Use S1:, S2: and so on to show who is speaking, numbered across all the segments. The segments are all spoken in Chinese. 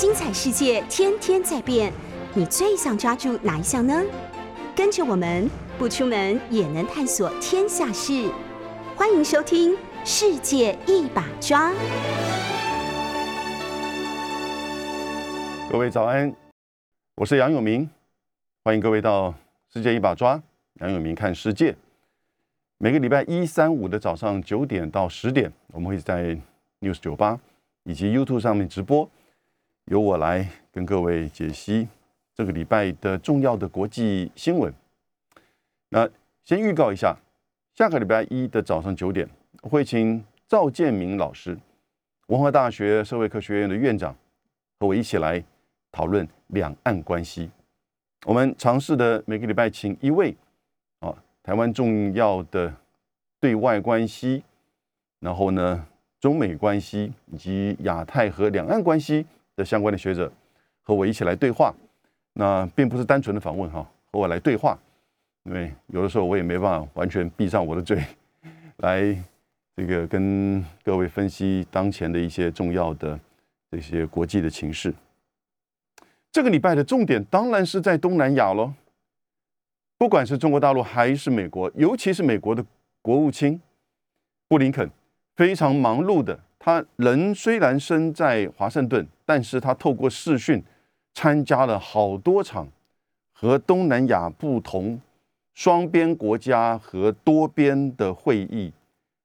S1: 精彩世界天天在变，你最想抓住哪一项呢？跟着我们不出门也能探索天下事，欢迎收听《世界一把抓》。
S2: 各位早安，我是杨永明，欢迎各位到《世界一把抓》，杨永明看世界。每个礼拜一、三、五的早上九点到十点，我们会在 News 酒吧以及 YouTube 上面直播，由我来跟各位解析这个礼拜的重要的国际新闻。那先预告一下，下个礼拜一的早上九点，会请赵建明老师，文化大学社会科学院的院长，和我一起来。讨论两岸关系，我们尝试的每个礼拜请一位啊，台湾重要的对外关系，然后呢，中美关系以及亚太和两岸关系的相关的学者和我一起来对话。那并不是单纯的访问哈，和我来对话，因为有的时候我也没办法完全闭上我的嘴来这个跟各位分析当前的一些重要的这些国际的情势。这个礼拜的重点当然是在东南亚喽。不管是中国大陆还是美国，尤其是美国的国务卿布林肯，非常忙碌的。他人虽然身在华盛顿，但是他透过视讯参加了好多场和东南亚不同双边国家和多边的会议。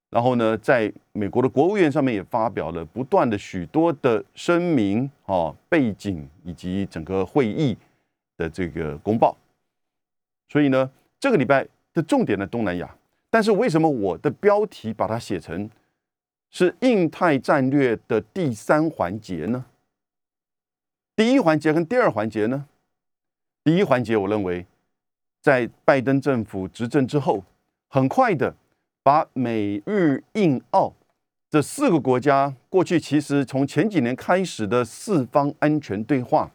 S2: 然后呢，在美国的国务院上面也发表了不断的许多的声明啊、背景以及整个会议的这个公报。所以呢，这个礼拜的重点在东南亚。但是为什么我的标题把它写成是印太战略的第三环节呢？第一环节跟第二环节呢？第一环节，我认为在拜登政府执政之后，很快的。把美日印澳这四个国家过去其实从前几年开始的四方安全对话，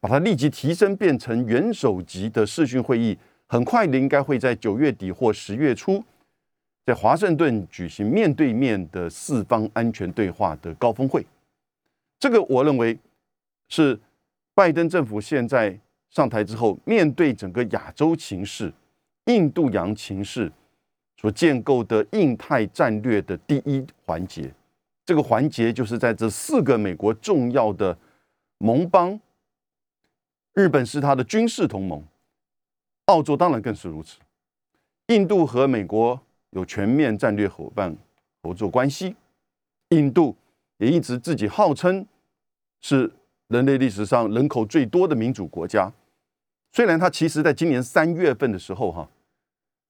S2: 把它立即提升变成元首级的视讯会议，很快的应该会在九月底或十月初在华盛顿举行面对面的四方安全对话的高峰会。这个我认为是拜登政府现在上台之后，面对整个亚洲情势、印度洋情势。所建构的印太战略的第一环节，这个环节就是在这四个美国重要的盟邦，日本是他的军事同盟，澳洲当然更是如此，印度和美国有全面战略伙伴合作关系，印度也一直自己号称是人类历史上人口最多的民主国家，虽然它其实在今年三月份的时候，哈。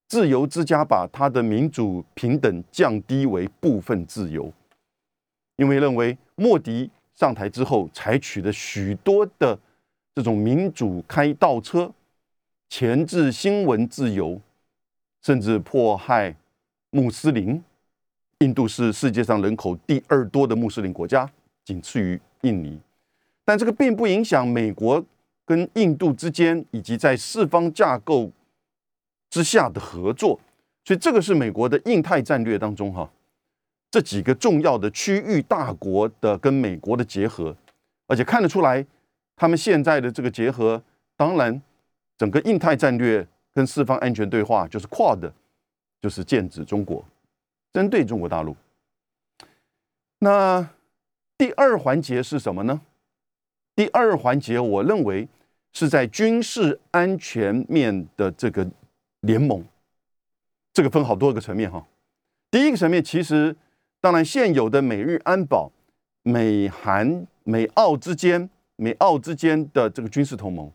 S2: 自由之家把它的民主平等降低为部分自由，因为认为莫迪上台之后采取的许多的这种民主开倒车、钳制新闻自由，甚至迫害穆斯林。印度是世界上人口第二多的穆斯林国家，仅次于印尼。但这个并不影响美国跟印度之间以及在四方架构。之下的合作，所以这个是美国的印太战略当中哈，这几个重要的区域大国的跟美国的结合，而且看得出来，他们现在的这个结合，当然整个印太战略跟四方安全对话就是跨的，就是剑指中国，针对中国大陆。那第二环节是什么呢？第二环节，我认为是在军事安全面的这个。联盟，这个分好多个层面哈。第一个层面，其实当然现有的美日安保、美韩、美澳之间、美澳之间的这个军事同盟，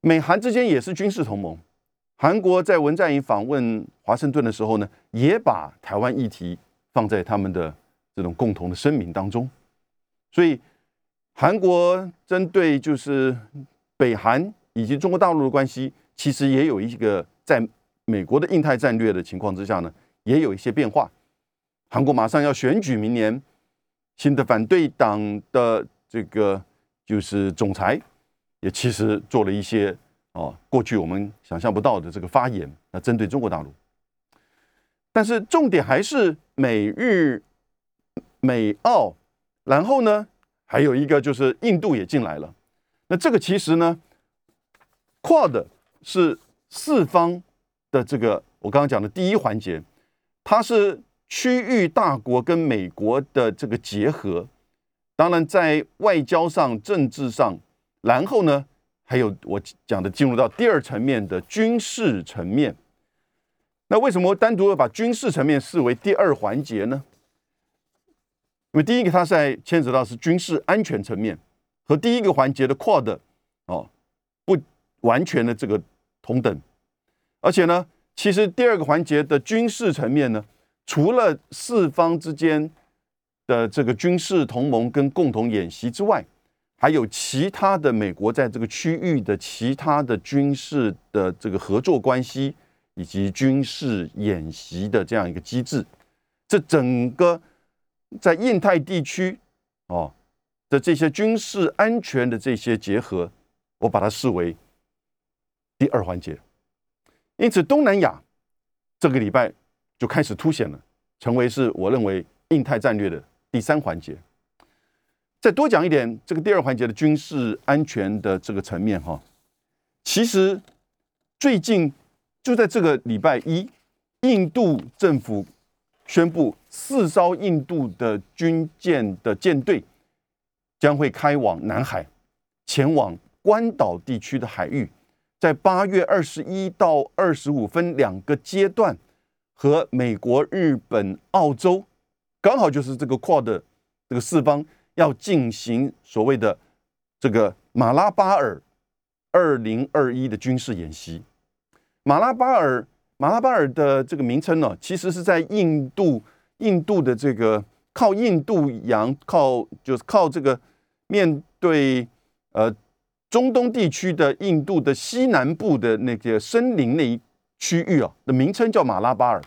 S2: 美韩之间也是军事同盟。韩国在文在寅访问华盛顿的时候呢，也把台湾议题放在他们的这种共同的声明当中。所以，韩国针对就是北韩以及中国大陆的关系。其实也有一个在美国的印太战略的情况之下呢，也有一些变化。韩国马上要选举明年新的反对党的这个就是总裁，也其实做了一些哦，过去我们想象不到的这个发言，那针对中国大陆。但是重点还是美日美澳，然后呢还有一个就是印度也进来了。那这个其实呢，Quad 是四方的这个我刚刚讲的第一环节，它是区域大国跟美国的这个结合。当然，在外交上、政治上，然后呢，还有我讲的进入到第二层面的军事层面。那为什么单独要把军事层面视为第二环节呢？因为第一个，它在牵扯到是军事安全层面，和第一个环节的 Quad 哦不完全的这个同等。而且呢，其实第二个环节的军事层面呢，除了四方之间。的这个军事同盟跟共同演习之外，还有其他的美国在这个区域的其他的军事的这个合作关系，以及军事演习的这样一个机制。这整个在印太地区哦的这些军事安全的这些结合，我把它视为第二环节。因此，东南亚这个礼拜就开始凸显了，成为是我认为印太战略的。第三环节，再多讲一点，这个第二环节的军事安全的这个层面哈，其实最近就在这个礼拜一，印度政府宣布四艘印度的军舰的舰队将会开往南海，前往关岛地区的海域，在八月二十一到二十五分两个阶段和美国、日本、澳洲。刚好就是这个跨的这个四方要进行所谓的这个马拉巴尔二零二一的军事演习。马拉巴尔马拉巴尔的这个名称呢，其实是在印度印度的这个靠印度洋靠就是靠这个面对呃中东地区的印度的西南部的那个森林那一区域啊的名称叫马拉巴尔。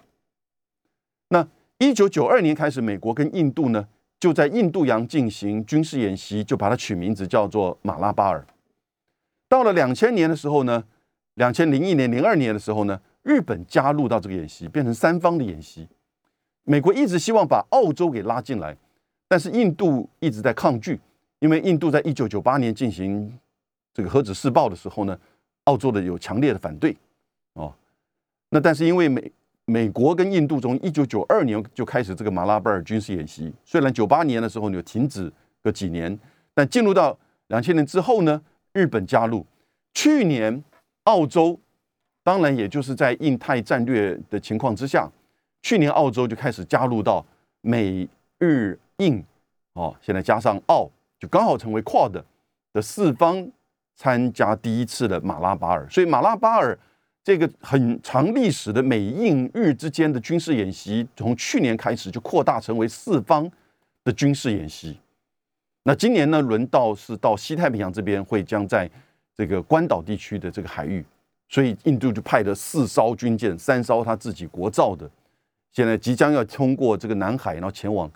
S2: 那一九九二年开始，美国跟印度呢就在印度洋进行军事演习，就把它取名字叫做马拉巴尔。到了两千年的时候呢，两千零一年、零二年的时候呢，日本加入到这个演习，变成三方的演习。美国一直希望把澳洲给拉进来，但是印度一直在抗拒，因为印度在一九九八年进行这个核子试爆的时候呢，澳洲的有强烈的反对哦。那但是因为美美国跟印度从一九九二年就开始这个马拉巴尔军事演习，虽然九八年的时候就停止个几年，但进入到两千年之后呢，日本加入，去年澳洲，当然也就是在印太战略的情况之下，去年澳洲就开始加入到美日印，哦，现在加上澳，就刚好成为 Quad 的四方参加第一次的马拉巴尔，所以马拉巴尔。这个很长历史的美印日之间的军事演习，从去年开始就扩大成为四方的军事演习。那今年呢，轮到是到西太平洋这边，会将在这个关岛地区的这个海域，所以印度就派了四艘军舰，三艘他自己国造的，现在即将要通过这个南海，然后前往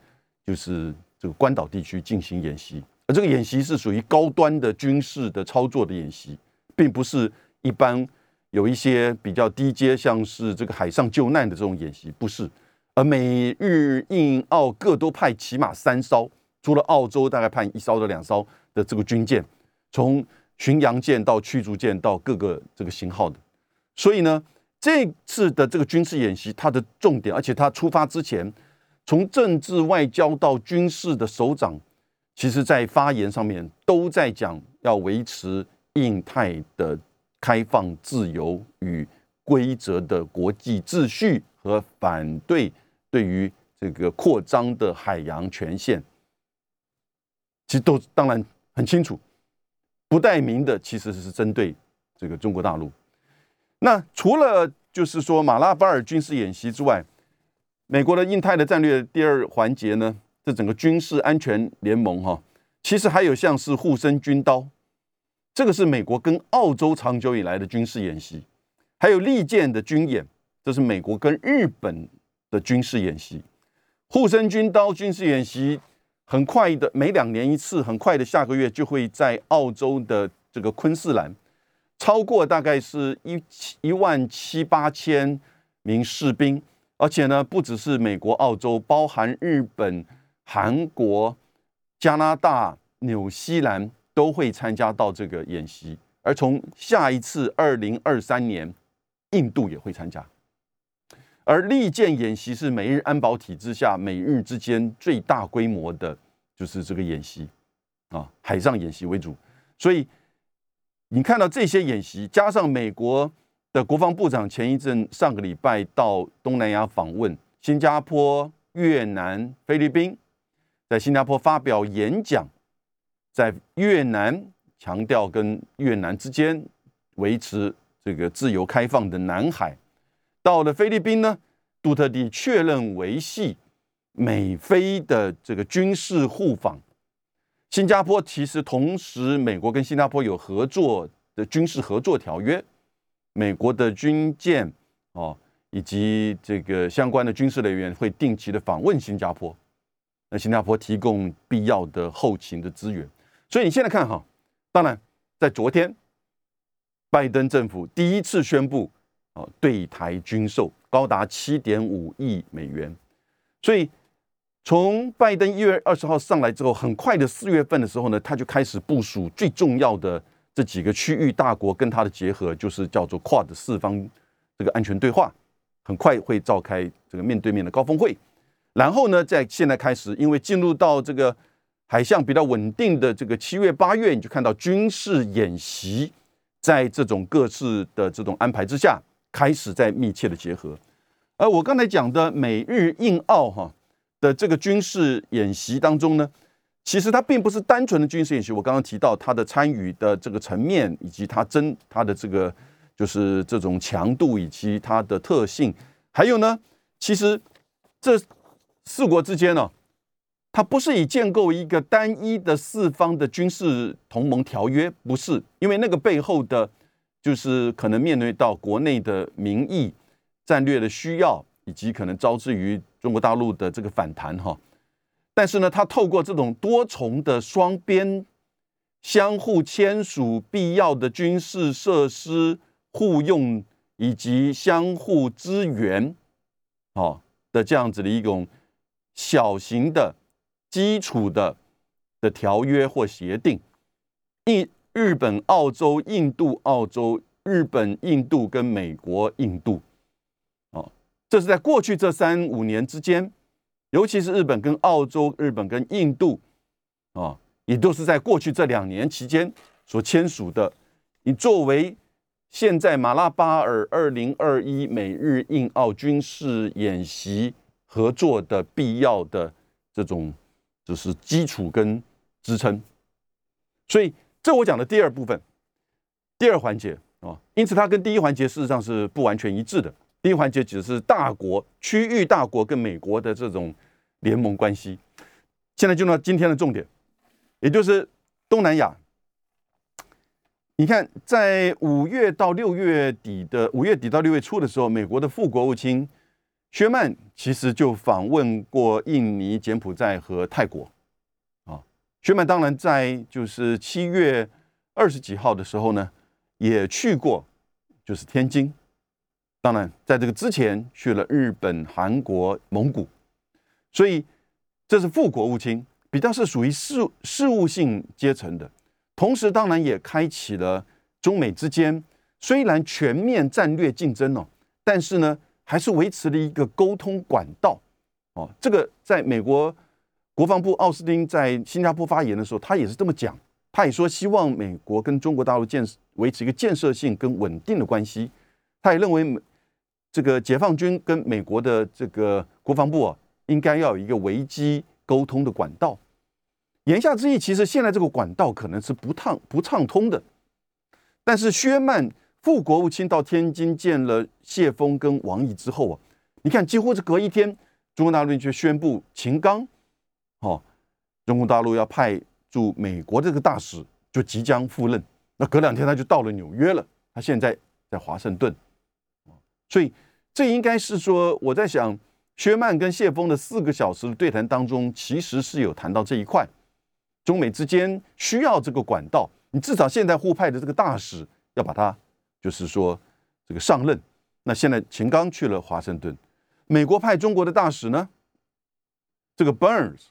S2: 就是这个关岛地区进行演习。而这个演习是属于高端的军事的操作的演习，并不是一般。有一些比较低阶，像是这个海上救难的这种演习，不是。而美日印澳各都派起码三艘，除了澳洲大概派一艘到两艘的这个军舰，从巡洋舰到驱逐舰到各个这个型号的。所以呢，这次的这个军事演习，它的重点，而且它出发之前，从政治外交到军事的首长，其实在发言上面都在讲要维持印太的。开放、自由与规则的国际秩序和反对对于这个扩张的海洋权限，其实都当然很清楚，不带名的其实是针对这个中国大陆。那除了就是说马拉巴尔军事演习之外，美国的印太的战略第二环节呢，这整个军事安全联盟哈，其实还有像是护身军刀。这个是美国跟澳洲长久以来的军事演习，还有利剑的军演，这是美国跟日本的军事演习。护身军刀军事演习很快的，每两年一次，很快的，下个月就会在澳洲的这个昆士兰，超过大概是一一万七八千名士兵，而且呢，不只是美国、澳洲，包含日本、韩国、加拿大。纽西兰都会参加到这个演习，而从下一次二零二三年，印度也会参加。而利剑演习是美日安保体制下美日之间最大规模的，就是这个演习啊，海上演习为主。所以你看到这些演习，加上美国的国防部长前一阵上个礼拜到东南亚访问，新加坡、越南、菲律宾，在新加坡发表演讲，在越南强调跟越南之间维持这个自由开放的南海。到了菲律宾呢，杜特地确认维系美菲的这个军事互访。新加坡其实同时，美国跟新加坡有合作的军事合作条约，美国的军舰哦，以及这个相关的军事人员会定期的访问新加坡，那新加坡提供必要的后勤的资源。所以你现在看哈，当然在昨天，拜登政府第一次宣布。哦，对台军售高达七点五亿美元，所以从拜登一月二十号上来之后，很快的四月份的时候呢，他就开始部署最重要的这几个区域大国跟他的结合，就是叫做 QUAD 四方这个安全对话，很快会召开这个面对面的高峰会，然后呢，在现在开始，因为进入到这个海象比较稳定的这个七月八月，你就看到军事演习，在这种各自的这种安排之下。开始在密切的结合，而我刚才讲的美日印澳哈的这个军事演习当中呢，其实它并不是单纯的军事演习。我刚刚提到它的参与的这个层面，以及它真它的这个就是这种强度以及它的特性，还有呢，其实这四国之间呢，它不是以建构一个单一的四方的军事同盟条约，不是，因为那个背后的。就是可能面对到国内的民意、战略的需要，以及可能招致于中国大陆的这个反弹哈。但是呢，他透过这种多重的双边相互签署必要的军事设施互用以及相互支援，哦的这样子的一种小型的基础的的条约或协定，一。日本、澳洲、印度、澳洲、日本、印度跟美国、印度，哦，这是在过去这三五年之间，尤其是日本跟澳洲、日本跟印度，啊，也都是在过去这两年期间所签署的。你作为现在马拉巴尔二零二一美日印澳军事演习合作的必要的这种就是基础跟支撑，所以。这我讲的第二部分，第二环节啊，因此它跟第一环节事实上是不完全一致的。第一环节只是大国、区域大国跟美国的这种联盟关系。现在进入到今天的重点，也就是东南亚。你看，在五月到六月底的五月底到六月初的时候，美国的副国务卿薛曼其实就访问过印尼、柬埔寨和泰国。啊薛曼当然在就是七月二十几号的时候呢，也去过，就是天津。当然，在这个之前去了日本、韩国、蒙古，所以这是副国务卿，比较是属于事事务性阶层的。同时，当然也开启了中美之间虽然全面战略竞争哦，但是呢，还是维持了一个沟通管道哦。这个在美国。国防部奥斯汀在新加坡发言的时候，他也是这么讲。他也说，希望美国跟中国大陆建维持一个建设性跟稳定的关系。他也认为美，这个解放军跟美国的这个国防部啊，应该要有一个危机沟通的管道。言下之意，其实现在这个管道可能是不畅不畅通的。但是薛曼副国务卿到天津见了谢峰跟王毅之后啊，你看几乎是隔一天，中国大陆就宣布秦刚。哦，中国大陆要派驻美国这个大使就即将赴任，那隔两天他就到了纽约了。他现在在华盛顿，所以这应该是说，我在想，薛曼跟谢峰的四个小时的对谈当中，其实是有谈到这一块，中美之间需要这个管道，你至少现在互派的这个大使要把它，就是说这个上任。那现在秦刚去了华盛顿，美国派中国的大使呢，这个 Burns。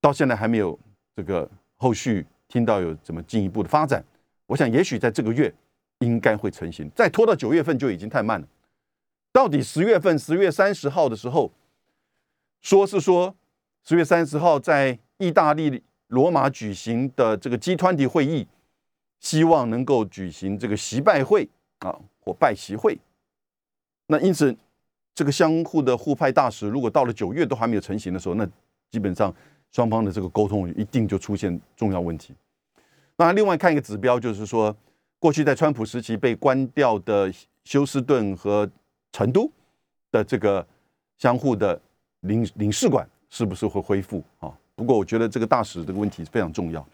S2: 到现在还没有这个后续听到有怎么进一步的发展。我想，也许在这个月应该会成型，再拖到九月份就已经太慢了。到底十月份十月三十号的时候，说是说十月三十号在意大利罗马举行的这个 G 团体会议，希望能够举行这个习拜会啊或拜习会。那因此，这个相互的互派大使，如果到了九月都还没有成型的时候，那基本上双方的这个沟通一定就出现重要问题。那另外看一个指标，就是说，过去在川普时期被关掉的休斯顿和成都的这个相互的领领事馆是不是会恢复啊？不过我觉得这个大使这个问题非常重要。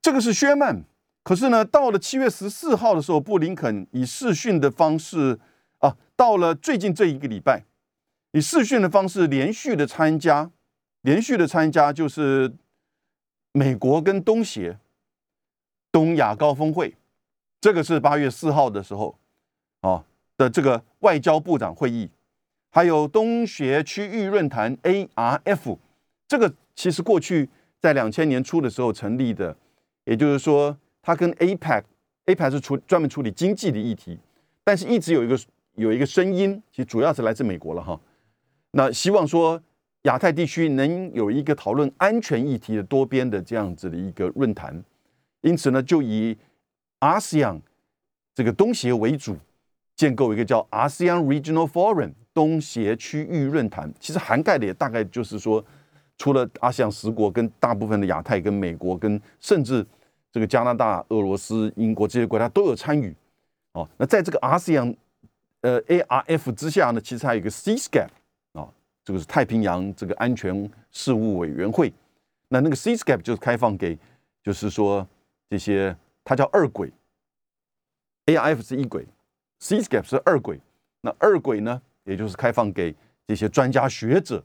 S2: 这个是薛曼，可是呢，到了七月十四号的时候，布林肯以视讯的方式啊，到了最近这一个礼拜，以视讯的方式连续的参加，连续的参加就是美国跟东协。东亚高峰会，这个是八月四号的时候，啊的这个外交部长会议，还有东协区域论坛 ARF，这个其实过去在两千年初的时候成立的，也就是说，它跟 APEC，APEC 是处专门处理经济的议题，但是一直有一个有一个声音，其实主要是来自美国了哈，那希望说亚太地区能有一个讨论安全议题的多边的这样子的一个论坛。因此呢，就以 ASEAN 这个东协为主，建构一个叫 ASEAN Regional Forum 东协区域论坛。其实涵盖的也大概就是说，除了 ASEAN 十国，跟大部分的亚太、跟美国、跟甚至这个加拿大、俄罗斯、英国这些国家都有参与。哦，那在这个 ASEAN 呃 ARF 之下呢，其实还有一个 CSCAP 啊，这个是太平洋这个安全事务委员会。那那个 CSCAP 就是开放给，就是说。这些它叫二轨，ARF 是一轨，CSCAP 是二轨。那二轨呢，也就是开放给这些专家学者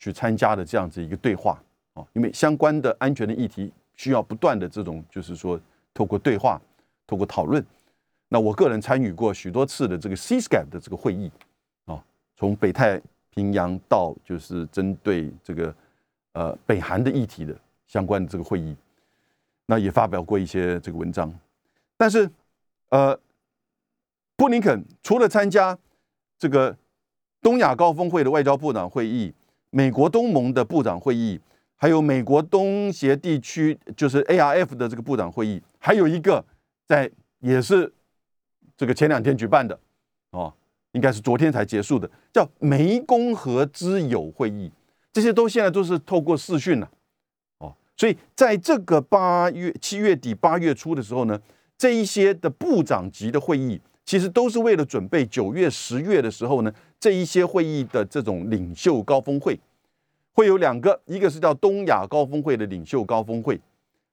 S2: 去参加的这样子一个对话啊，因为相关的安全的议题需要不断的这种，就是说透过对话，透过讨论。那我个人参与过许多次的这个 CSCAP 的这个会议啊，从北太平洋到就是针对这个呃北韩的议题的相关的这个会议。那也发表过一些这个文章，但是，呃，布林肯除了参加这个东亚高峰会的外交部长会议、美国东盟的部长会议，还有美国东协地区就是 ARF 的这个部长会议，还有一个在也是这个前两天举办的哦，应该是昨天才结束的，叫湄公河之友会议，这些都现在都是透过视讯了哦。所以，在这个八月、七月底、八月初的时候呢，这一些的部长级的会议，其实都是为了准备九月、十月的时候呢，这一些会议的这种领袖高峰会，会有两个，一个是叫东亚高峰会的领袖高峰会，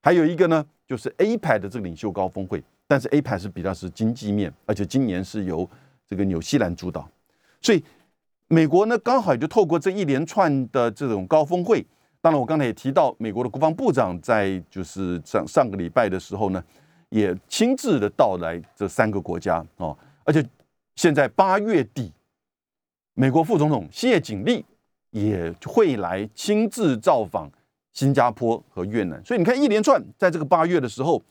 S2: 还有一个呢，就是 A 排的这个领袖高峰会。但是 A 排是比较是经济面，而且今年是由这个纽西兰主导，所以美国呢，刚好也就透过这一连串的这种高峰会。当然，我刚才也提到，美国的国防部长在就是上上个礼拜的时候呢，也亲自的到来这三个国家哦，而且现在八月底，美国副总统谢锦丽也会来亲自造访新加坡和越南，所以你看一连串，在这个八月的时候，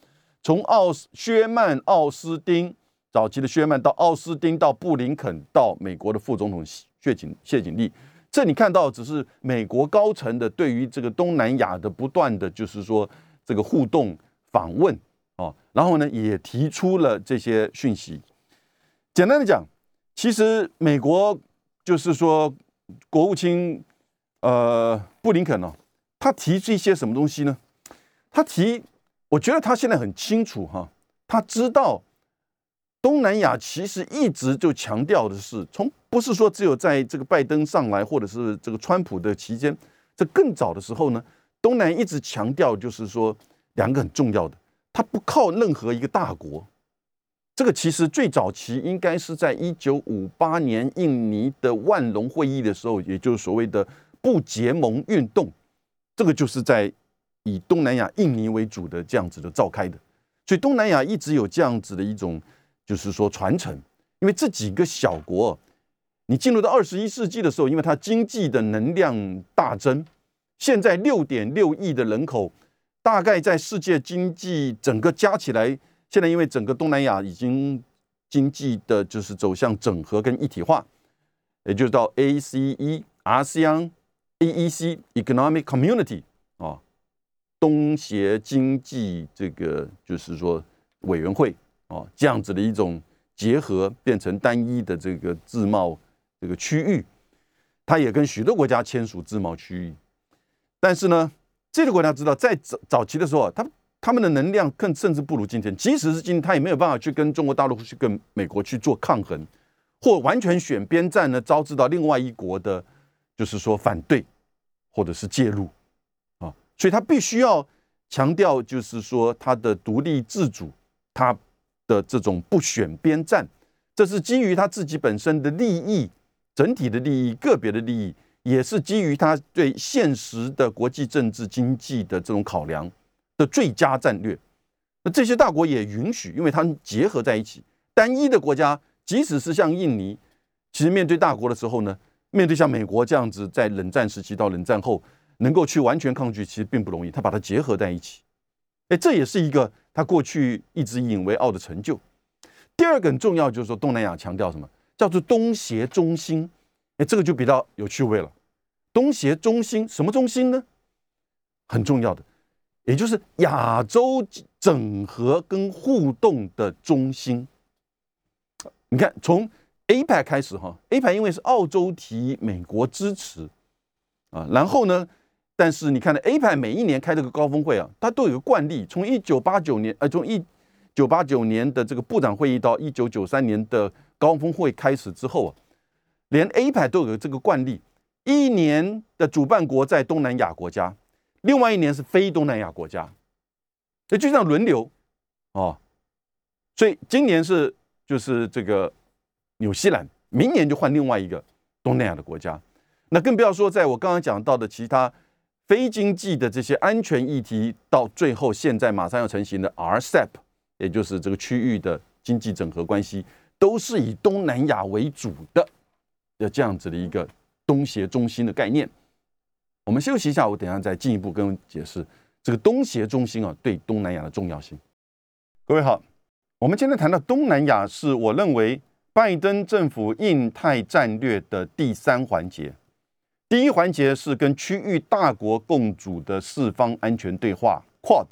S2: 从奥斯薛曼、奥斯汀早期的薛曼到奥斯汀到布林肯到美国的副总统谢锦谢锦丽。这你看到只是美国高层的对于这个东南亚的不断的就是说这个互动访问哦，然后呢也提出了这些讯息。简单的讲，其实美国就是说国务卿呃布林肯呢，他提出一些什么东西呢？他提，我觉得他现在很清楚哈，他知道。东南亚其实一直就强调的是，从不是说只有在这个拜登上来，或者是这个川普的期间，这更早的时候呢，东南一直强调就是说两个很重要的，他不靠任何一个大国。这个其实最早期应该是在一九五八年印尼的万隆会议的时候，也就是所谓的不结盟运动，这个就是在以东南亚印尼为主的这样子的召开的，所以东南亚一直有这样子的一种。就是说传承，因为这几个小国，你进入到二十一世纪的时候，因为它经济的能量大增，现在六点六亿的人口，大概在世界经济整个加起来，现在因为整个东南亚已经经济的就是走向整合跟一体化，也就是到 ACE、ASEAN、EEC Economic Community 啊，东协经济这个就是说委员会啊，这样子的一种结合，变成单一的这个自贸这个区域，它也跟许多国家签署自贸区域，但是呢。这个国家知道，在早早期的时候，它他们的能量更甚至不如今天。即使是今天，他也没有办法去跟中国大陆去跟美国去做抗衡，或完全选边站呢，招致到另外一国的，就是说反对或者是介入啊。所以他必须要强调，就是说他的独立自主，他的这种不选边站，这是基于他自己本身的利益、整体的利益、个别的利益。也是基于他对现实的国际政治经济的这种考量的最佳战略。那这些大国也允许，因为他们结合在一起。单一的国家，即使是像印尼，其实面对大国的时候呢，面对像美国这样子，在冷战时期到冷战后能够去完全抗拒，其实并不容易。他把它结合在一起，哎，这也是一个他过去一直引为傲的成就。第二个很重要，就是说东南亚强调什么叫做东协中心？哎，这个就比较有趣味了。东协中心什么中心呢？很重要的，也就是亚洲整合跟互动的中心。你看，从 APEC 开始哈，APEC 因为是澳洲提，美国支持啊，然后呢，但是你看呢，APEC 每一年开这个高峰会啊，它都有个惯例，从一九八九年，呃，从一九八九年的这个部长会议到一九九三年的高峰会开始之后啊，连 APEC 都有这个惯例。一年的主办国在东南亚国家，另外一年是非东南亚国家，那就这样轮流哦。所以今年是就是这个纽西兰，明年就换另外一个东南亚的国家。那更不要说在我刚刚讲到的其他非经济的这些安全议题，到最后现在马上要成型的 RCEP，也就是这个区域的经济整合关系，都是以东南亚为主的的这样子的一个。东协中心的概念，我们休息一下，我等下再进一步跟解释这个东协中心啊对东南亚的重要性。各位好，我们今天谈到东南亚，是我认为拜登政府印太战略的第三环节。第一环节是跟区域大国共组的四方安全对话 （Quad），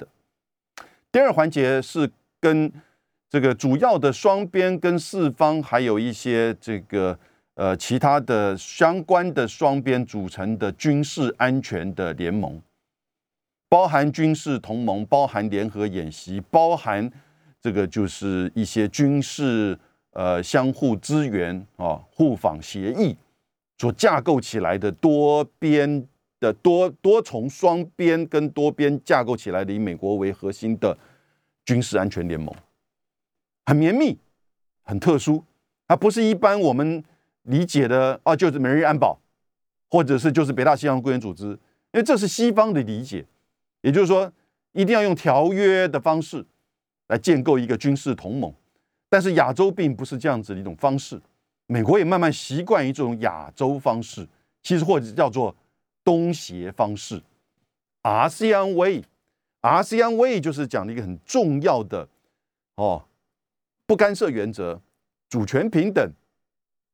S2: 第二环节是跟这个主要的双边跟四方，还有一些这个。呃，其他的相关的双边组成的军事安全的联盟，包含军事同盟，包含联合演习，包含这个就是一些军事呃相互支援啊互访协议所架构起来的多边的多多重双边跟多边架构起来的以美国为核心的军事安全联盟，很绵密，很特殊，它不是一般我们。理解的啊，就是美日安保，或者是就是北大西洋公约组织，因为这是西方的理解，也就是说，一定要用条约的方式来建构一个军事同盟。但是亚洲并不是这样子的一种方式，美国也慢慢习惯于这种亚洲方式，其实或者叫做东协方式，ASEAN Way，ASEAN Way 就是讲的一个很重要的哦，不干涉原则，主权平等。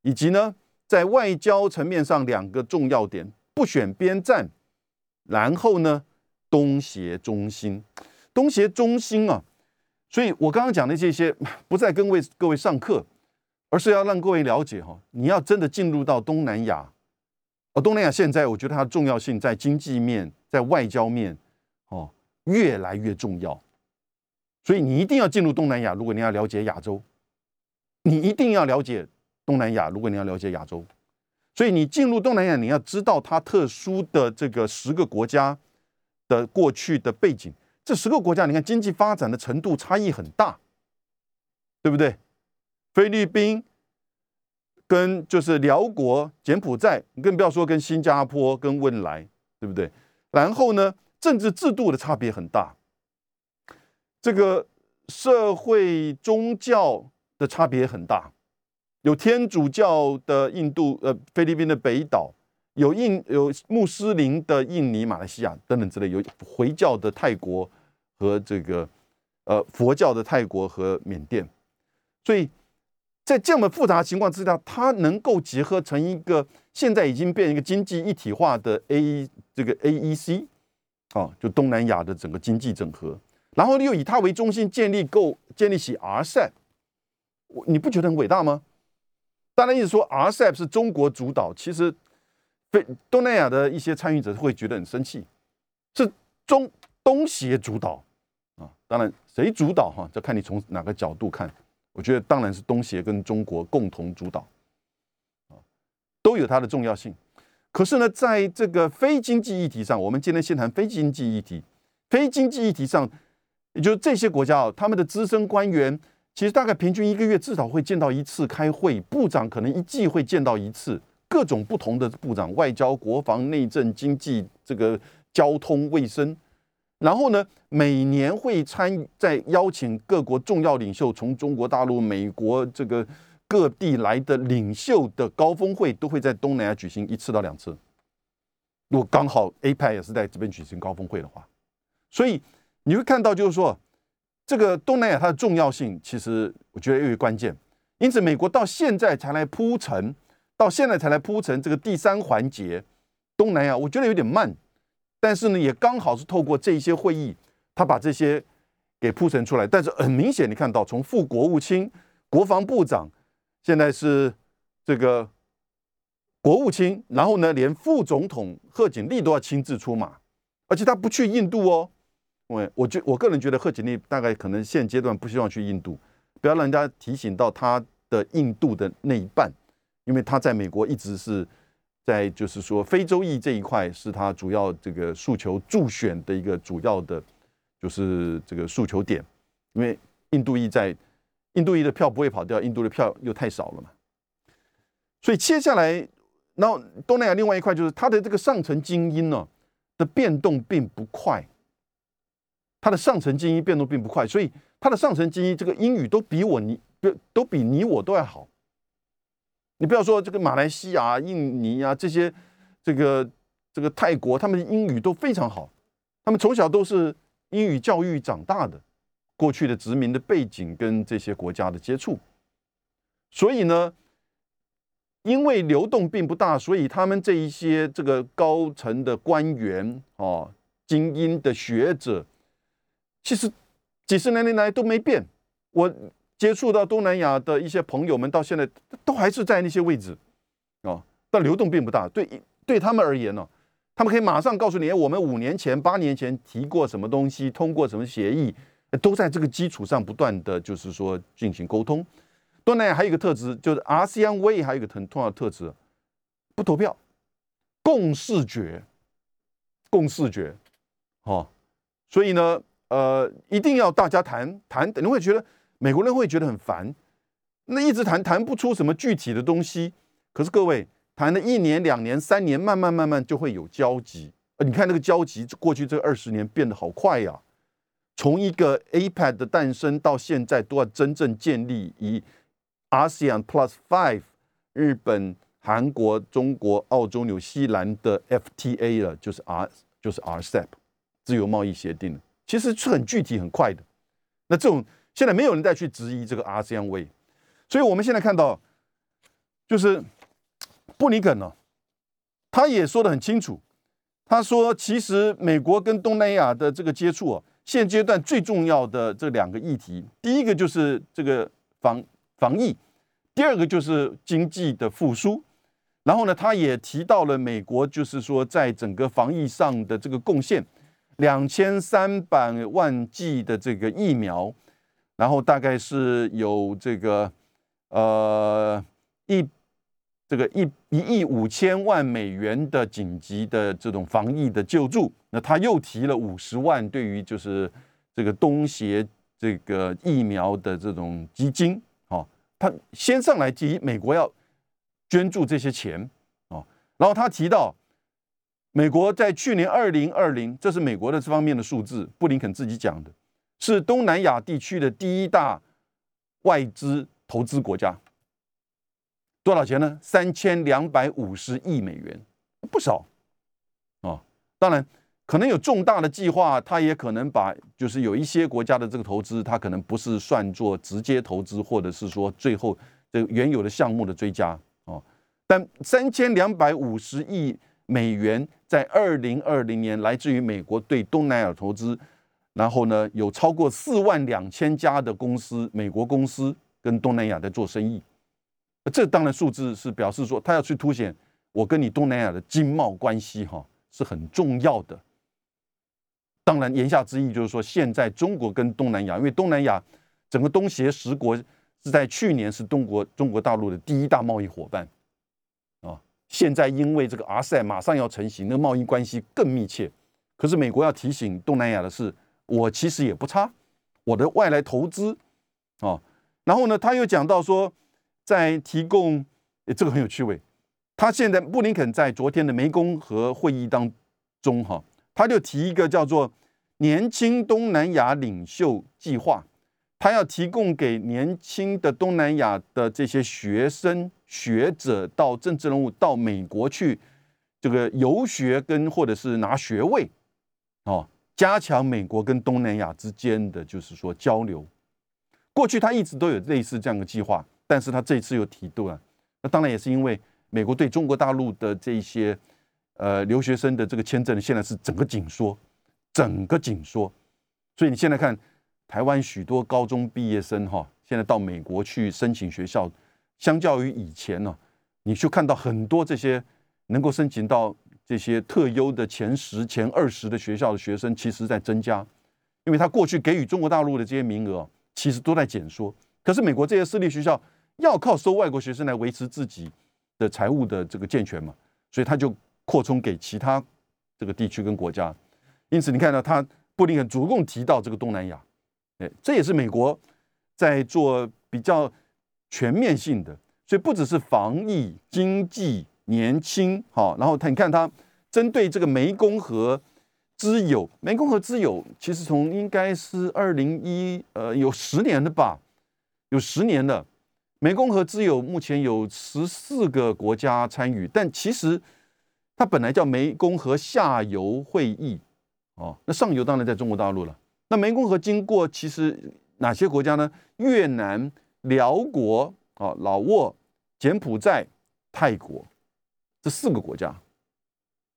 S2: 以及呢，在外交层面上两个重要点，不选边站，然后呢，东协中心，东协中心啊，所以我刚刚讲的这些，不再跟位各位上课，而是要让各位了解哈，你要真的进入到东南亚，哦，东南亚现在我觉得它的重要性在经济面，在外交面，哦，越来越重要，所以你一定要进入东南亚，如果你要了解亚洲，你一定要了解。东南亚，如果你要了解亚洲，所以你进入东南亚，你要知道它特殊的这个十个国家的过去的背景。这十个国家，你看经济发展的程度差异很大，对不对？菲律宾跟就是辽国、柬埔寨，你更不要说跟新加坡、跟汶莱，对不对？然后呢，政治制度的差别很大，这个社会宗教的差别很大。有天主教的印度，呃，菲律宾的北岛，有印有穆斯林的印尼、马来西亚等等之类，有回教的泰国和这个呃佛教的泰国和缅甸，所以在这么复杂的情况之下，它能够结合成一个现在已经变成一个经济一体化的 A 这个 AEC 啊，就东南亚的整个经济整合，然后又以它为中心建立构建立起 RCEP，你不觉得很伟大吗？当然，一直说 RCEP 是中国主导，其实。非东南亚的一些参与者会觉得很生气，是中东协主导啊，当然谁主导哈，这看你从哪个角度看。我觉得当然是东协跟中国共同主导啊，都有它的重要性。可是呢，在这个非经济议题上，我们今天先谈非经济议题。非经济议题上，也就是这些国家啊，他们的资深官员其实大概平均一个月至少会见到一次开会，部长可能一季会见到一次。各种不同的部长，外交、国防、内政、经济，这个交通、卫生，然后呢，每年会参在邀请各国重要领袖，从中国大陆、美国这个各地来的领袖的高峰会，都会在东南亚举行一次到两次。如果刚好 APEC 也是在这边举行高峰会的话，所以你会看到，就是说这个东南亚它的重要性，其实我觉得越为关键。因此，美国到现在才来铺陈。到现在才来铺陈这个第三环节，东南亚我觉得有点慢，但是呢，也刚好是透过这些会议，他把这些给铺陈出来。但是很明显，你看到从副国务卿、国防部长，现在是这个国务卿，然后呢，连副总统贺锦丽都要亲自出马，而且他不去印度哦。我我觉我个人觉得贺锦丽大概可能现阶段不希望去印度，不要让人家提醒到他的印度的那一半。因为他在美国一直是在，就是说非洲裔这一块是他主要这个诉求助选的一个主要的，就是这个诉求点。因为印度裔在印度裔的票不会跑掉，印度的票又太少了嘛。所以接下来，然后东南亚另外一块就是他的这个上层精英呢的变动并不快，它的上层精英变动并不快，所以它的上层精英这个英语都比我你都比你我都要好。你不要说这个马来西亚、印尼啊这些，这个这个泰国，他们的英语都非常好，他们从小都是英语教育长大的，过去的殖民的背景跟这些国家的接触，所以呢，因为流动并不大，所以他们这一些这个高层的官员啊、精英的学者，其实几十年来都没变。我。接触到东南亚的一些朋友们，到现在都还是在那些位置，哦，但流动并不大。对对他们而言呢，他们可以马上告诉你，我们五年前、八年前提过什么东西，通过什么协议，都在这个基础上不断的就是说进行沟通。东南亚还有一个特质，就是 ASEAN Way 还有一个很重要的特质，不投票，共视觉，共视觉，哦，所以呢，呃，一定要大家谈谈，你会觉得。美国人会觉得很烦，那一直谈谈不出什么具体的东西。可是各位谈了一年、两年、三年，慢慢慢慢就会有交集。呃，你看那个交集，过去这二十年变得好快呀！从一个 APEC 的诞生到现在，都要真正建立以 ASEAN Plus Five 日本、韩国、中国、澳洲、纽西兰的 FTA 了，就是 R 就是 RCEP 自由贸易协定其实是很具体、很快的。那这种。现在没有人再去质疑这个 ASEAN Way，所以我们现在看到，就是布林肯呢，他也说的很清楚，他说其实美国跟东南亚的这个接触啊，现阶段最重要的这两个议题，第一个就是这个防防疫，第二个就是经济的复苏。然后呢，他也提到了美国就是说在整个防疫上的这个贡献，两千三百万剂的这个疫苗。然后大概是有这个呃一这个一一亿五千万美元的紧急的这种防疫的救助，那他又提了五十万对于就是这个东协这个疫苗的这种基金，哦，他先上来提美国要捐助这些钱，哦，然后他提到美国在去年二零二零，这是美国的这方面的数字，布林肯自己讲的。是东南亚地区的第一大外资投资国家，多少钱呢？三千两百五十亿美元，不少啊。当然，可能有重大的计划，他也可能把就是有一些国家的这个投资，他可能不是算作直接投资，或者是说最后这原有的项目的追加哦。但三千两百五十亿美元在二零二零年来自于美国对东南亚投资，然后呢，有超过四万两千家的公司，美国公司跟东南亚在做生意。这当然数字是表示说，他要去凸显我跟你东南亚的经贸关系哈是很重要的。当然言下之意就是说，现在中国跟东南亚，因为东南亚整个东协十国是在去年是中国中国大陆的第一大贸易伙伴。现在因为这个 RCEP 马上要成型，那贸易关系更密切。可是美国要提醒东南亚的是，我其实也不差，我的外来投资啊。然后呢，他又讲到说。在提供，这个很有趣味。他现在布林肯在昨天的湄公河会议当中，哈，他就提一个叫做“年轻东南亚领袖计划”，他要提供给年轻的东南亚的这些学生、学者到政治人物到美国去这个游学跟或者是拿学位，哦，加强美国跟东南亚之间的就是说交流。过去他一直都有类似这样的计划。但是他这次又提到了，那当然也是因为美国对中国大陆的这些呃留学生的这个签证现在是整个紧缩，整个紧缩，所以你现在看台湾许多高中毕业生哈，现在到美国去申请学校，相较于以前呢，你就看到很多这些能够申请到这些特优的前十、前二十的学校的学生，其实在增加，因为他过去给予中国大陆的这些名额，其实都在减缩，可是美国这些私立学校。要靠收外国学生来维持自己的财务的这个健全嘛，所以他就扩充给其他这个地区跟国家。因此，你看到他布林肯主动提到这个东南亚，这也是美国在做比较全面性的。所以不只是防疫、经济、年轻，好，然后他你看他针对这个湄公河之友，湄公河之友其实从应该是二零一呃有十年的吧，有十年了。湄公河之友目前有十四个国家参与，但其实它本来叫湄公河下游会议哦，那上游当然在中国大陆了。那湄公河经过其实哪些国家呢？越南、辽国、啊老挝、柬埔寨、泰国这四个国家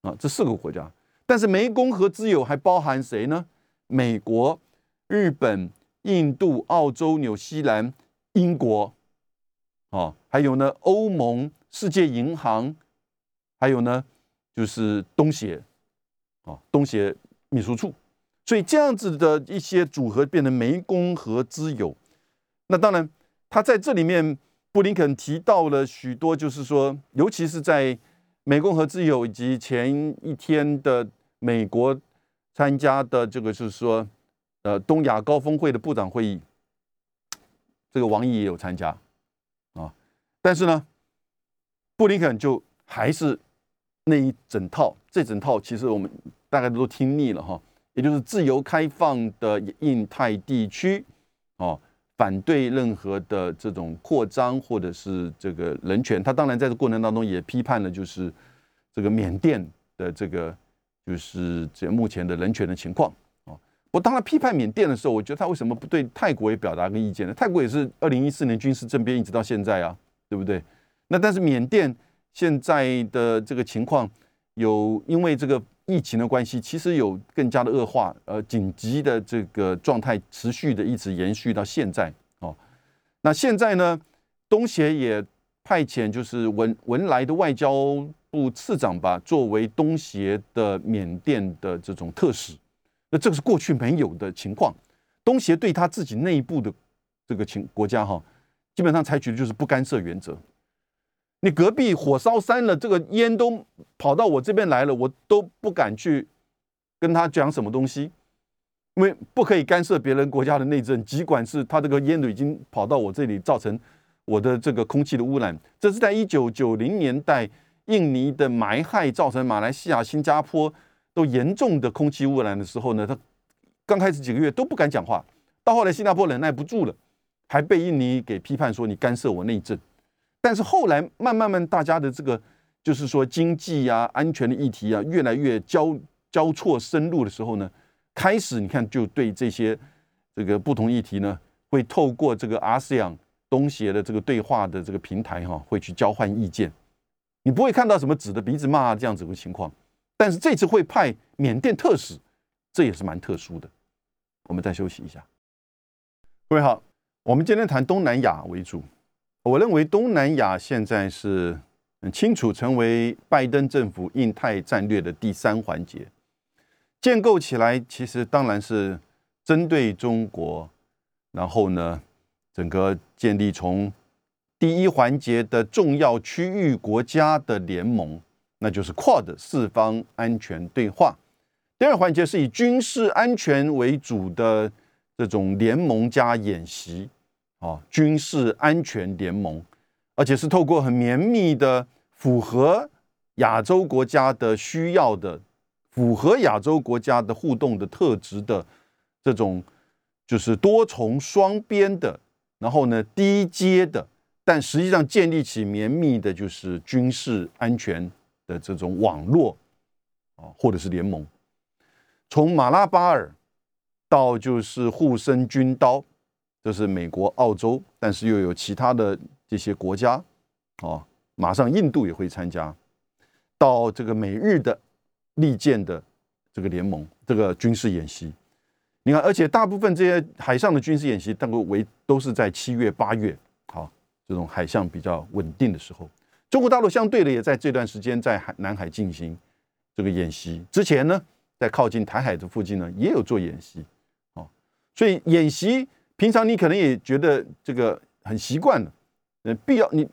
S2: 啊，这四个国家。但是湄公河之友还包含谁呢？美国、日本、印度、澳洲、纽西兰、英国。哦，还有呢，欧盟、世界银行，还有呢，就是东协，啊，东协秘书处，所以这样子的一些组合变成湄公河之友。那当然，他在这里面，布林肯提到了许多，就是说，尤其是在湄公河之友以及前一天的美国参加的这个，就是说，呃，东亚高峰会的部长会议，这个王毅也有参加啊。但是呢，布林肯就还是那一整套，这整套其实我们大概都听腻了哈，也就是自由开放的印太地区，哦，反对任何的这种扩张或者是这个人权。他当然在这过程当中也批判了，就是这个缅甸的这个就是这目前的人权的情况哦。我当他批判缅甸的时候，我觉得他为什么不对泰国也表达个意见呢？泰国也是二零一四年军事政变一直到现在啊。对不对？那但是缅甸现在的这个情况，有因为这个疫情的关系，其实有更加的恶化，呃，紧急的这个状态持续的一直延续到现在哦。那现在呢，东协也派遣就是文文莱的外交部次长吧，作为东协的缅甸的这种特使。那这个是过去没有的情况。东协对他自己内部的这个情国家哈。基本上采取的就是不干涉原则。你隔壁火烧山了，这个烟都跑到我这边来了，我都不敢去跟他讲什么东西，因为不可以干涉别人国家的内政。尽管是他这个烟都已经跑到我这里，造成我的这个空气的污染。这是在一九九零年代，印尼的霾害造成马来西亚、新加坡都严重的空气污染的时候呢，他刚开始几个月都不敢讲话，到后来新加坡忍耐不住了。还被印尼给批判说你干涉我内政，但是后来慢慢慢大家的这个就是说经济啊、安全的议题啊越来越交交错深入的时候呢，开始你看就对这些这个不同议题呢，会透过这个 ASEAN 东协的这个对话的这个平台哈，会去交换意见。你不会看到什么指着鼻子骂这样子的情况，但是这次会派缅甸特使，这也是蛮特殊的。我们再休息一下，各位好，我们今天谈东南亚为主。我认为东南亚现在是很清楚成为拜登政府印太战略的第三环节，建构起来其实当然是针对中国，然后呢，整个建立从第一环节的重要区域国家的联盟，那就是 QUAD 四方安全对话。第二环节是以军事安全为主的这种联盟加演习，啊，军事安全联盟，而且是透过很绵密的、符合亚洲国家的需要的、符合亚洲国家的互动的特质的这种，就是多重双边的，然后呢低阶的，但实际上建立起绵密的，就是军事安全的这种网络啊，或者是联盟。从马拉巴尔到就是护身军刀，这是美国、澳洲，但是又有其他的这些国家，哦，马上印度也会参加，到这个美日的利剑的这个联盟，这个军事演习，你看，而且大部分这些海上的军事演习，大概为都是在七月、八月，好，这种海象比较稳定的时候，中国大陆相对的也在这段时间在海南海进行这个演习，之前呢。在靠近台海的附近呢，也有做演习，哦，所以演习平常你可能也觉得这个很习惯了，呃，必要你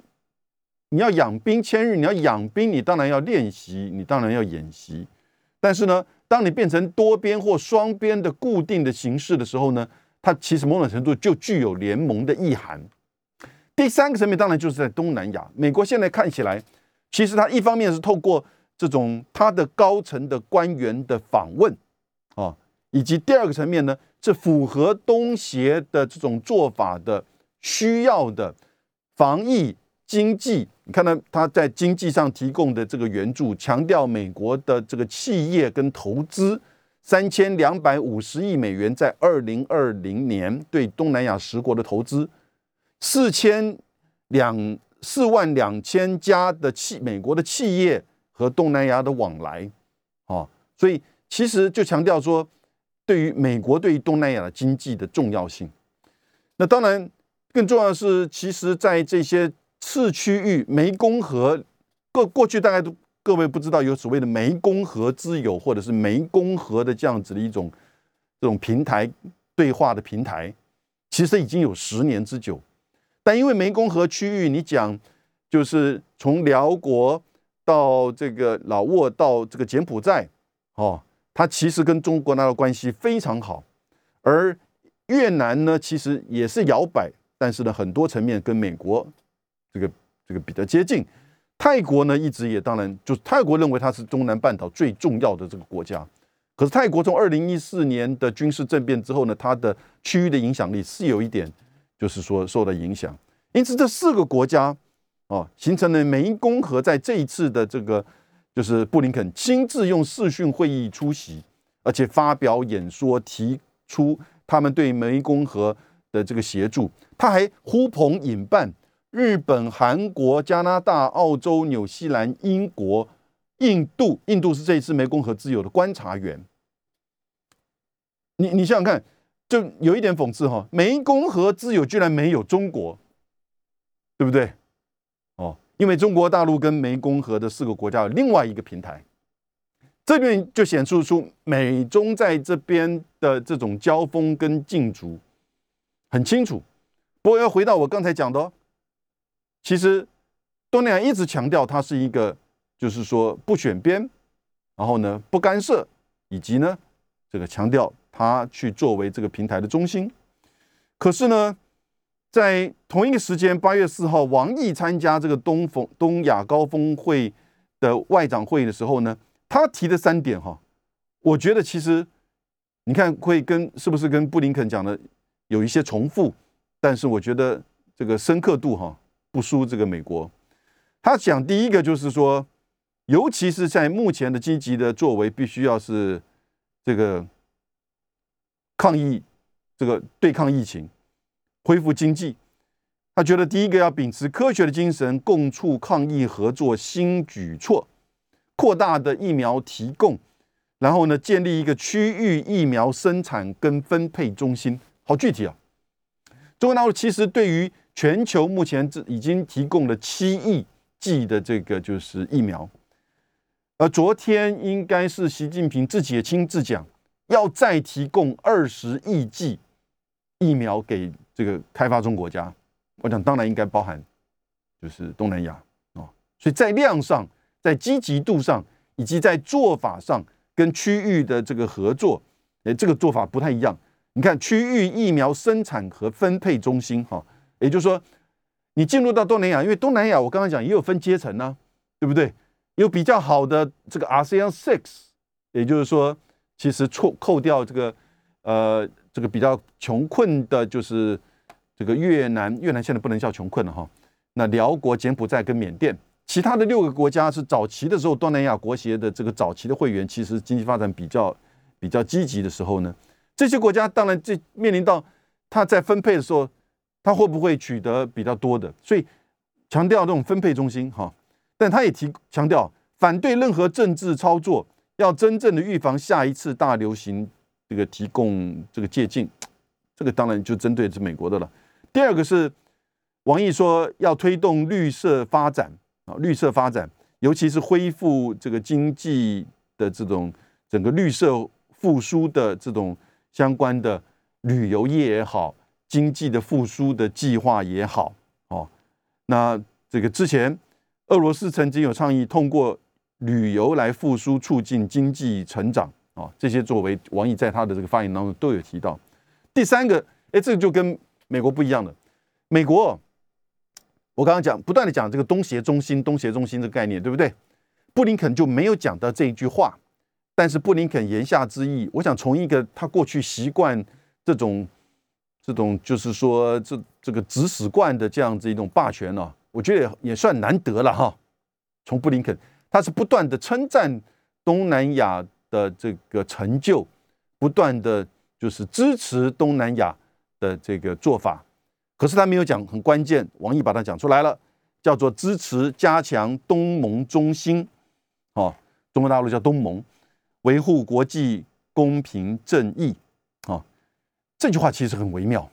S2: 你要养兵千日，你要养兵，你当然要练习，你当然要演习，但是呢，当你变成多边或双边的固定的形式的时候呢，它其实某种程度就具有联盟的意涵。第三个层面当然就是在东南亚，美国现在看起来，其实它一方面是透过。这种它的高层的官员的访问，以及第二个层面呢，是符合东协的这种做法的需要的防疫经济。你看到他在经济上提供的这个援助，强调美国的这个企业跟投资三千两百五十亿美元在二零二零年对东南亚十国的投资，四千两四万两千家的企美国的企业。和东南亚的往来，啊，所以其实就强调说，对于美国对于东南亚的经济的重要性。那当然，更重要的是，其实，在这些次区域湄公河，过过去大概都各位不知道有所谓的湄公河之友，或者是湄公河的这样子的一种这种平台对话的平台，其实已经有十年之久。但因为湄公河区域，你讲就是从辽国。到这个老挝，到这个柬埔寨，哦，它其实跟中国那的关系非常好。而越南呢，其实也是摇摆，但是呢，很多层面跟美国这个这个比较接近。泰国呢，一直也当然就泰国认为它是中南半岛最重要的这个国家。可是泰国从二零一四年的军事政变之后呢，它的区域的影响力是有一点，就是说受到影响。因此，这四个国家。哦，形成了湄公河在这一次的这个，就是布林肯亲自用视讯会议出席，而且发表演说，提出他们对湄公河的这个协助。他还呼朋引伴，日本、韩国、加拿大、澳洲、纽西兰、英国、印度，印度是这一次湄公河自由的观察员。你你想想看，就有一点讽刺哈，湄公河自由居然没有中国，对不对？因为中国大陆跟湄公河的四个国家有另外一个平台，这边就显示出美中在这边的这种交锋跟竞逐很清楚。不过要回到我刚才讲的，其实东南亚一直强调它是一个，就是说不选边，然后呢不干涉，以及呢这个强调它去作为这个平台的中心。可是呢？在同一个时间，八月四号，王毅参加这个东风东亚高峰会的外长会议的时候呢，他提的三点哈，我觉得其实你看会跟是不是跟布林肯讲的有一些重复，但是我觉得这个深刻度哈不输这个美国。他讲第一个就是说，尤其是在目前的积极的作为，必须要是这个抗疫，这个对抗疫情，恢复经济。他觉得第一个要秉持科学的精神，共促抗疫合作新举措，扩大的疫苗提供，然后呢，建立一个区域疫苗生产跟分配中心。好具体啊！中国大陆其实对于全球目前这已经提供了七亿剂的这个就是疫苗，而昨天应该是习近平自己也亲自讲，要再提供二十亿剂疫苗给这个开发中国家。我讲当然应该包含，就是东南亚啊，所以在量上、在积极度上，以及在做法上，跟区域的这个合作，诶，这个做法不太一样。你看，区域疫苗生产和分配中心，哈，也就是说，你进入到东南亚，因为东南亚我刚刚讲也有分阶层呢，对不对？有比较好的这个 ASEAN Six，也就是说，其实错扣掉这个呃这个比较穷困的，就是。这个越南，越南现在不能叫穷困了哈。那辽国、柬埔寨跟缅甸，其他的六个国家是早期的时候东南亚国协的这个早期的会员，其实经济发展比较比较积极的时候呢，这些国家当然这面临到他在分配的时候，他会不会取得比较多的？所以强调这种分配中心哈，但他也提强调反对任何政治操作，要真正的预防下一次大流行，这个提供这个借鉴，这个当然就针对是美国的了。第二个是王毅说要推动绿色发展啊，绿色发展，尤其是恢复这个经济的这种整个绿色复苏的这种相关的旅游业也好，经济的复苏的计划也好，哦，那这个之前俄罗斯曾经有倡议通过旅游来复苏促进经济成长啊，这些作为王毅在他的这个发言当中都有提到。第三个，哎，这个就跟美国不一样的，美国，我刚刚讲不断的讲这个东协中心、东协中心这个概念，对不对？布林肯就没有讲到这一句话，但是布林肯言下之意，我想从一个他过去习惯这种、这种就是说这这个指使惯的这样子一种霸权呢，我觉得也算难得了哈。从布林肯，他是不断的称赞东南亚的这个成就，不断的就是支持东南亚。的这个做法，可是他没有讲很关键，王毅把它讲出来了，叫做支持加强东盟中心，哦，中国大陆叫东盟，维护国际公平正义，啊，这句话其实很微妙，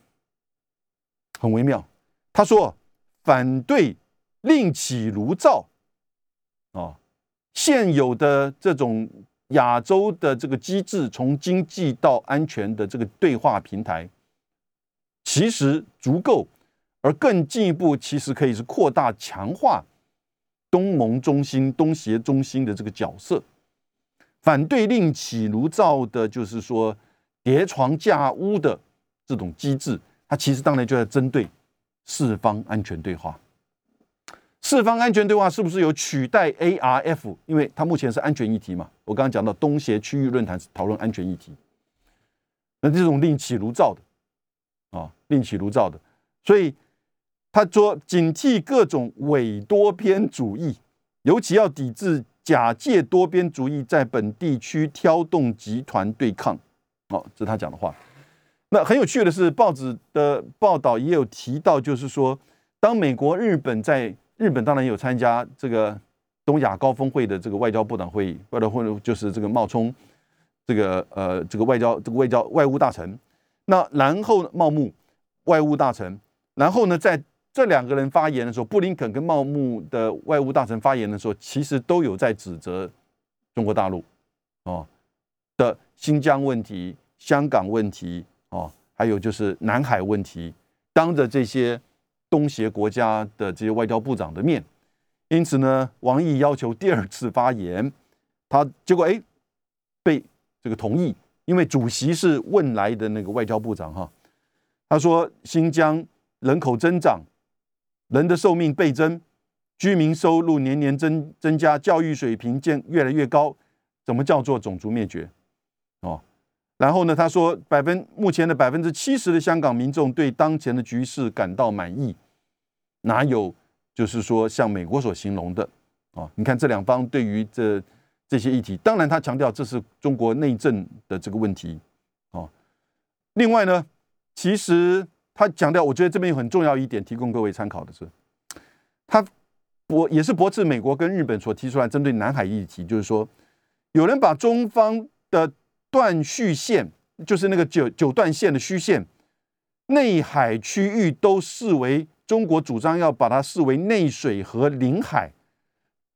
S2: 很微妙。他说反对另起炉灶，啊，现有的这种亚洲的这个机制，从经济到安全的这个对话平台。其实足够，而更进一步，其实可以是扩大、强化东盟中心、东协中心的这个角色。反对另起炉灶的，就是说叠床架屋的这种机制，它其实当然就在针对四方安全对话。四方安全对话是不是有取代 ARF？因为它目前是安全议题嘛。我刚刚讲到东协区域论坛讨论安全议题，那这种另起炉灶的。啊，另起炉灶的，所以他说警惕各种伪多边主义，尤其要抵制假借多边主义在本地区挑动集团对抗。哦，这是他讲的话。那很有趣的是，报纸的报道也有提到，就是说，当美国、日本在日本当然有参加这个东亚高峰会的这个外交部长会议，外交会就是这个冒充这个呃这个外交这个外交外务大臣。那然后茂木外务大臣，然后呢，在这两个人发言的时候，布林肯跟茂木的外务大臣发言的时候，其实都有在指责中国大陆哦的新疆问题、香港问题哦，还有就是南海问题，当着这些东协国家的这些外交部长的面，因此呢，王毅要求第二次发言，他结果哎被这个同意。因为主席是问来的那个外交部长哈，他说新疆人口增长，人的寿命倍增，居民收入年年增增加，教育水平渐越来越高，怎么叫做种族灭绝？然后呢，他说百分目前的百分之七十的香港民众对当前的局势感到满意，哪有就是说像美国所形容的哦，你看这两方对于这这些议题，当然他强调这是中国内政的这个问题，哦。另外呢，其实他强调，我觉得这边有很重要一点，提供各位参考的是，他驳也是驳斥美国跟日本所提出来针对南海议题，就是说，有人把中方的断续线，就是那个九九段线的虚线，内海区域都视为中国主张要把它视为内水和领海。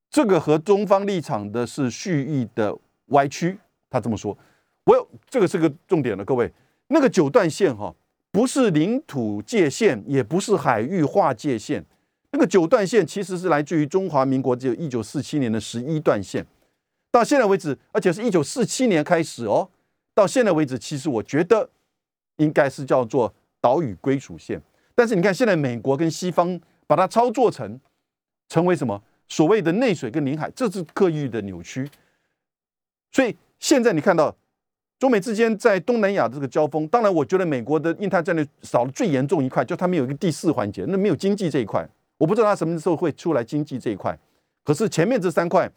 S2: 这个和中方立场的是蓄意的歪曲，他这么说，我有这个是个重点了，各位，那个九段线哈，不是领土界限，也不是海域划界线，那个九段线其实是来自于中华民国只有一九四七年的十一段线，到现在为止，而且是一九四七年开始哦，到现在为止，其实我觉得应该是叫做岛屿归属线，但是你看现在美国跟西方把它操作成成为什么？所谓的内水跟领海，这是刻意的扭曲。所以现在你看到中美之间在东南亚这个交锋，当然我觉得美国的印太战略少了最严重一块，就他们有一个第四环节，那没有经济这一块。我不知道他什么时候会出来经济这一块。可是前面这三块，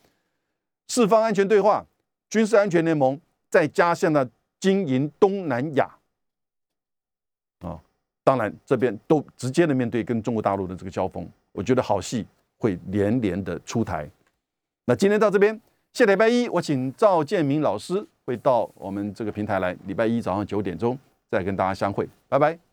S2: 四方安全对话、军事安全联盟，再加上呢经营东南亚，啊，当然这边都直接的面对跟中国大陆的这个交锋，我觉得好戏。会连连的出台。那今天到这边，下礼拜一我请赵建明老师会到我们这个平台来，礼拜一早上九点钟再跟大家相会，拜拜。